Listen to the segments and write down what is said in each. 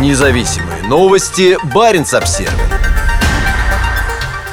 Независимые новости. Барин обсерва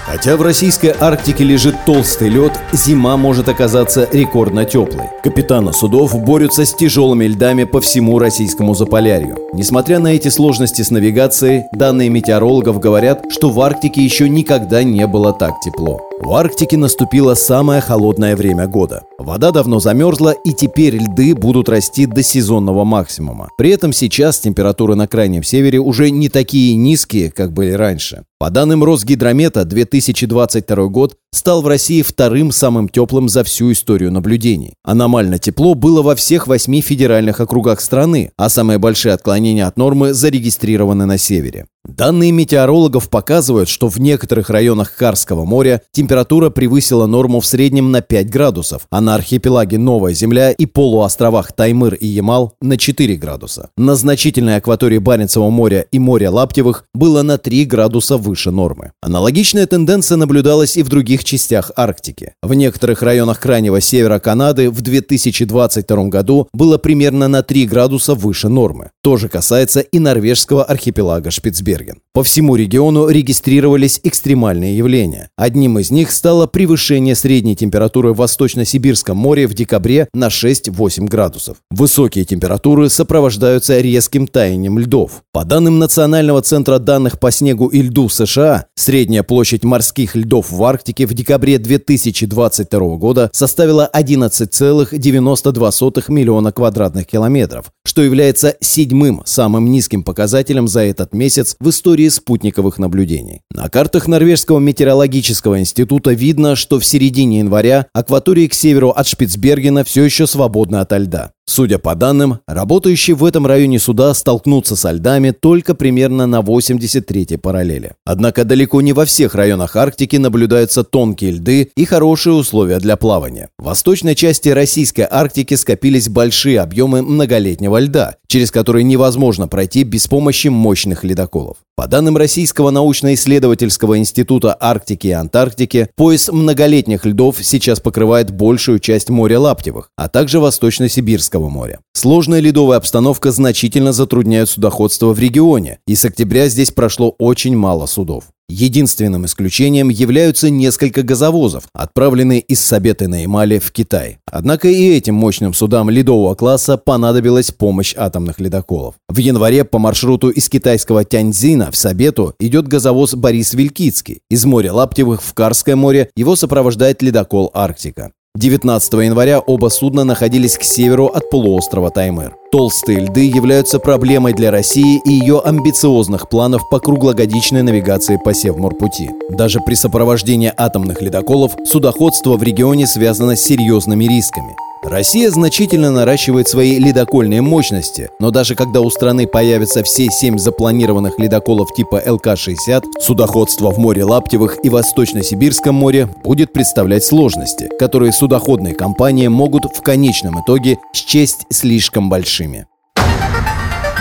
Хотя в российской Арктике лежит толстый лед, зима может оказаться рекордно теплой. Капитаны судов борются с тяжелыми льдами по всему российскому Заполярью. Несмотря на эти сложности с навигацией, данные метеорологов говорят, что в Арктике еще никогда не было так тепло. В Арктике наступило самое холодное время года. Вода давно замерзла, и теперь льды будут расти до сезонного максимума. При этом сейчас температуры на крайнем севере уже не такие низкие, как были раньше. По данным Росгидромета, 2022 год стал в России вторым самым теплым за всю историю наблюдений. Аномально тепло было во всех восьми федеральных округах страны, а самые большие отклонения от нормы зарегистрированы на севере. Данные метеорологов показывают, что в некоторых районах Карского моря температура превысила норму в среднем на 5 градусов, а на архипелаге Новая Земля и полуостровах Таймыр и Ямал на 4 градуса. На значительной акватории Баренцева моря и моря Лаптевых было на 3 градуса выше нормы. Аналогичная тенденция наблюдалась и в других частях Арктики. В некоторых районах крайнего севера Канады в 2022 году было примерно на 3 градуса выше нормы. То же касается и норвежского архипелага Шпицберген. Шпицберген. По всему региону регистрировались экстремальные явления. Одним из них стало превышение средней температуры в Восточно-Сибирском море в декабре на 6-8 градусов. Высокие температуры сопровождаются резким таянием льдов. По данным Национального центра данных по снегу и льду США, средняя площадь морских льдов в Арктике в декабре 2022 года составила 11,92 миллиона квадратных километров, что является седьмым самым низким показателем за этот месяц в истории спутниковых наблюдений. На картах Норвежского метеорологического института видно, что в середине января акватории к северу от Шпицбергена все еще свободны ото льда. Судя по данным, работающие в этом районе суда столкнутся со льдами только примерно на 83-й параллели. Однако далеко не во всех районах Арктики наблюдаются тонкие льды и хорошие условия для плавания. В восточной части российской Арктики скопились большие объемы многолетнего льда, через которые невозможно пройти без помощи мощных ледоколов. По данным Российского научно-исследовательского института Арктики и Антарктики, пояс многолетних льдов сейчас покрывает большую часть моря Лаптевых, а также Восточно-Сибирского моря. Сложная ледовая обстановка значительно затрудняет судоходство в регионе, и с октября здесь прошло очень мало судов. Единственным исключением являются несколько газовозов, отправленные из Сабеты на Ямале в Китай. Однако и этим мощным судам ледового класса понадобилась помощь атомных ледоколов. В январе по маршруту из китайского Тяньцзина в Сабету идет газовоз Борис Вилькицкий. Из моря Лаптевых в Карское море его сопровождает ледокол «Арктика». 19 января оба судна находились к северу от полуострова Таймыр. Толстые льды являются проблемой для России и ее амбициозных планов по круглогодичной навигации по Севморпути. Даже при сопровождении атомных ледоколов судоходство в регионе связано с серьезными рисками. Россия значительно наращивает свои ледокольные мощности, но даже когда у страны появятся все семь запланированных ледоколов типа ЛК-60, судоходство в море Лаптевых и Восточно-Сибирском море будет представлять сложности, которые судоходные компании могут в конечном итоге счесть слишком большими.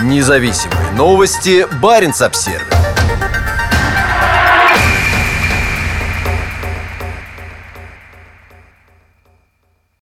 Независимые новости. Барин обсервис